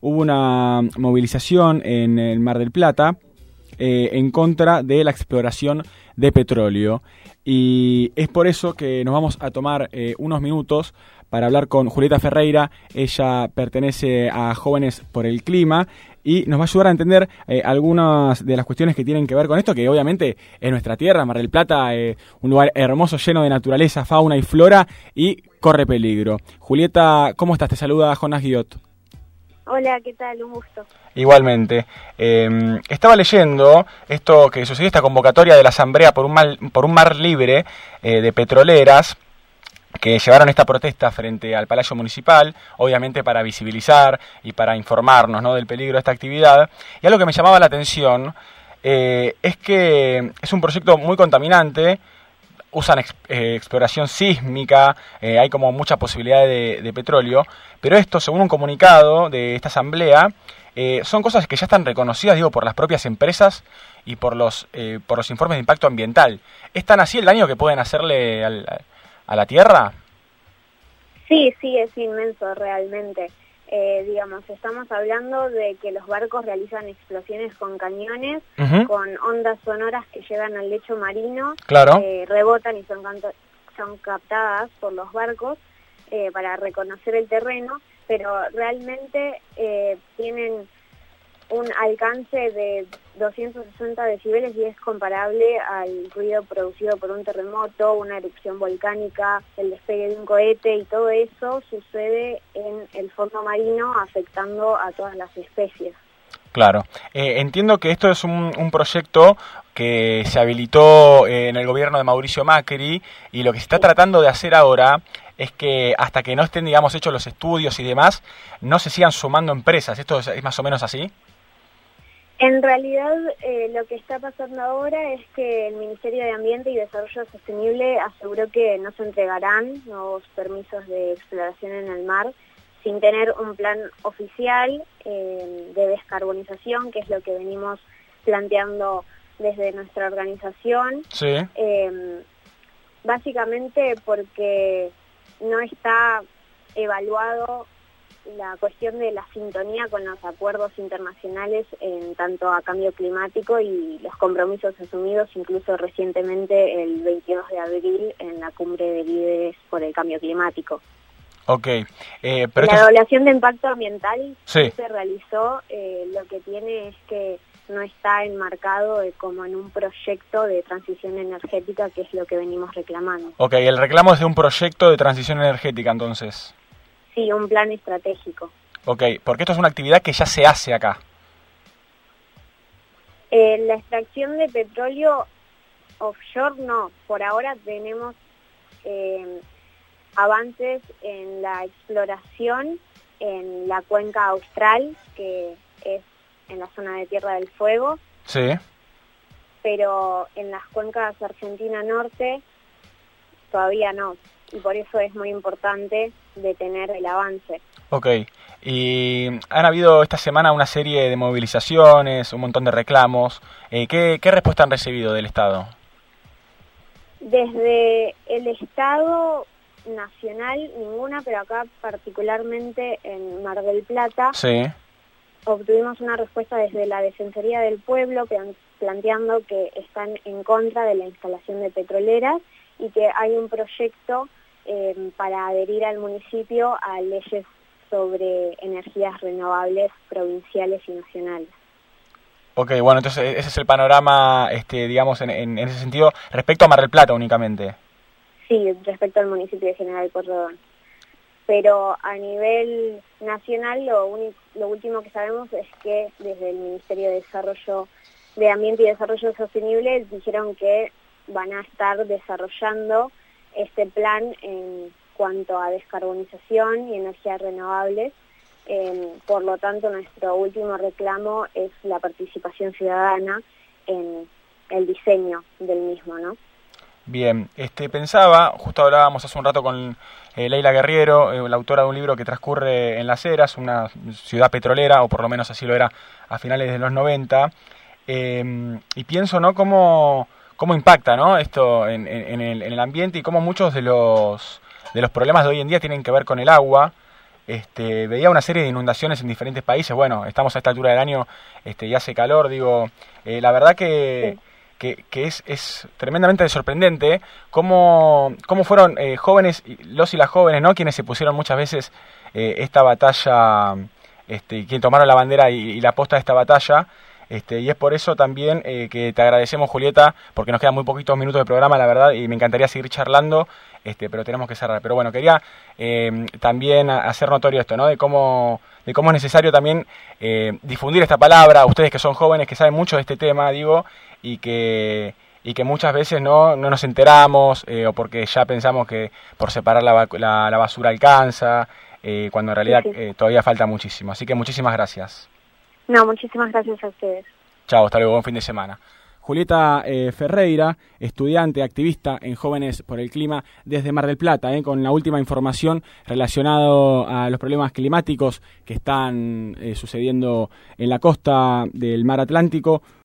hubo una movilización en el Mar del Plata eh, en contra de la exploración de petróleo. Y es por eso que nos vamos a tomar eh, unos minutos para hablar con Julieta Ferreira. Ella pertenece a Jóvenes por el Clima y nos va a ayudar a entender eh, algunas de las cuestiones que tienen que ver con esto, que obviamente es nuestra tierra, Mar del Plata, un lugar hermoso, lleno de naturaleza, fauna y flora, y corre peligro. Julieta, ¿cómo estás? Te saluda Jonas Guillot. Hola, ¿qué tal? Un gusto. Igualmente. Em, estaba leyendo esto que sucedió, esta convocatoria de la Asamblea por un, por un mar libre eh, de petroleras que llevaron esta protesta frente al Palacio Municipal, obviamente para visibilizar y para informarnos ¿no? del peligro de esta actividad. Y algo que me llamaba la atención eh, es que es un proyecto muy contaminante, usan eh, exploración sísmica, eh, hay como mucha posibilidad de, petróleo, pero esto, según un comunicado de esta asamblea, eh, son cosas que ya están reconocidas, digo, por las propias empresas y por los, por los informes de impacto ambiental. ¿Es tan así el daño que pueden hacerle a la Tierra? Sí, sí, es inmenso realmente. Eh, digamos, estamos hablando de que los barcos realizan explosiones con cañones, con ondas sonoras que llegan al lecho marino, claro. Eh, rebotan y son, son captadas por los barcos eh, para reconocer el terreno, pero realmente tienen un alcance de 260 decibeles y es comparable al ruido producido por un terremoto, una erupción volcánica, el despegue de un cohete y todo eso sucede en el fondo marino afectando a todas las especies. Claro. Eh, entiendo que esto es un, proyecto que se habilitó eh, en el gobierno de Mauricio Macri y lo que se está tratando de hacer ahora es que hasta que no estén, digamos, hechos los estudios y demás, no se sigan sumando empresas. ¿Esto es más o menos así? En realidad eh, lo que está pasando ahora es que el Ministerio de Ambiente y Desarrollo Sostenible aseguró que no se entregarán nuevos permisos de exploración en el mar sin tener un plan oficial eh, de descarbonización, que es lo que venimos planteando desde nuestra organización. Sí. Eh, básicamente porque no está evaluado la cuestión de la sintonía con los acuerdos internacionales en tanto a cambio climático y los compromisos asumidos incluso recientemente el 22 de abril en la cumbre de líderes por el cambio climático. Ok. Eh, pero la evaluación de impacto ambiental que se realizó eh, lo que tiene es que no está enmarcado como en un proyecto de transición energética, que es lo que venimos reclamando. Ok, el reclamo es de un proyecto de transición energética entonces. Sí, un plan estratégico. Ok, porque esto es una actividad que ya se hace acá. Eh, la extracción de petróleo offshore no, por ahora tenemos eh, avances en la exploración en la cuenca austral, que es en la zona de Tierra del Fuego. Sí. Pero en las cuencas Argentina Norte todavía no y por eso es muy importante detener el avance. Ok, y han habido esta semana una serie de movilizaciones, un montón de reclamos. Eh, ¿qué, ¿Qué respuesta han recibido del Estado? Desde el Estado nacional ninguna, pero acá particularmente en Mar del Plata sí. obtuvimos una respuesta desde la Defensoría del Pueblo planteando que están en contra de la instalación de petroleras y que hay un proyecto Em, para adherir al municipio a leyes sobre energías renovables provinciales y nacionales. Ok, bueno, entonces ese es el panorama, este, digamos, en, ese sentido, respecto a Mar del Plata únicamente. Sí, respecto al municipio de General Cordón. Pero a nivel nacional lo, lo último que sabemos es que desde el Ministerio de Desarrollo de Ambiente y Desarrollo Sostenible dijeron que van a estar desarrollando este plan en cuanto a descarbonización y energías renovables. Em, por lo tanto, nuestro último reclamo es la participación ciudadana en el diseño del mismo, ¿no? Bien, este, pensaba, justo hablábamos hace un rato con eh, Leila Guerriero, eh, la autora de un libro que transcurre en Las Heras, una ciudad petrolera, o por lo menos así lo era a finales de los 90, em, y pienso, ¿no?, cómo cómo impacta ¿no? esto en, el, ambiente y cómo muchos de los, de los problemas de hoy en día tienen que ver con el agua. este, veía una serie de inundaciones en diferentes países. Bueno, estamos a esta altura del año este, y hace calor, digo, eh, la verdad que, que, es, es, tremendamente sorprendente cómo, cómo fueron eh, jóvenes, los y las jóvenes, ¿no? Quienes se pusieron muchas veces eh, esta batalla, este, quien tomaron la bandera y, la posta de esta batalla. Este, y es por eso también que te agradecemos, Julieta, porque nos quedan muy poquitos minutos de programa, la verdad, y me encantaría seguir charlando este, pero tenemos que cerrar. Pero bueno, quería eh, también hacer notorio esto, ¿no? De cómo, de cómo es necesario también eh, difundir esta palabra, ustedes que son jóvenes, que saben mucho de este tema, digo, y que y que muchas veces no, no nos enteramos eh, o porque ya pensamos que por separar la, la, basura alcanza, cuando en realidad todavía falta muchísimo. Así que muchísimas gracias. No, muchísimas gracias a ustedes. Chao, hasta luego, buen fin de semana. Julieta eh, Ferreira, estudiante, activista en Jóvenes por el Clima desde Mar del Plata, eh, con la última información relacionada a los problemas climáticos que están eh, sucediendo en la costa del mar Atlántico.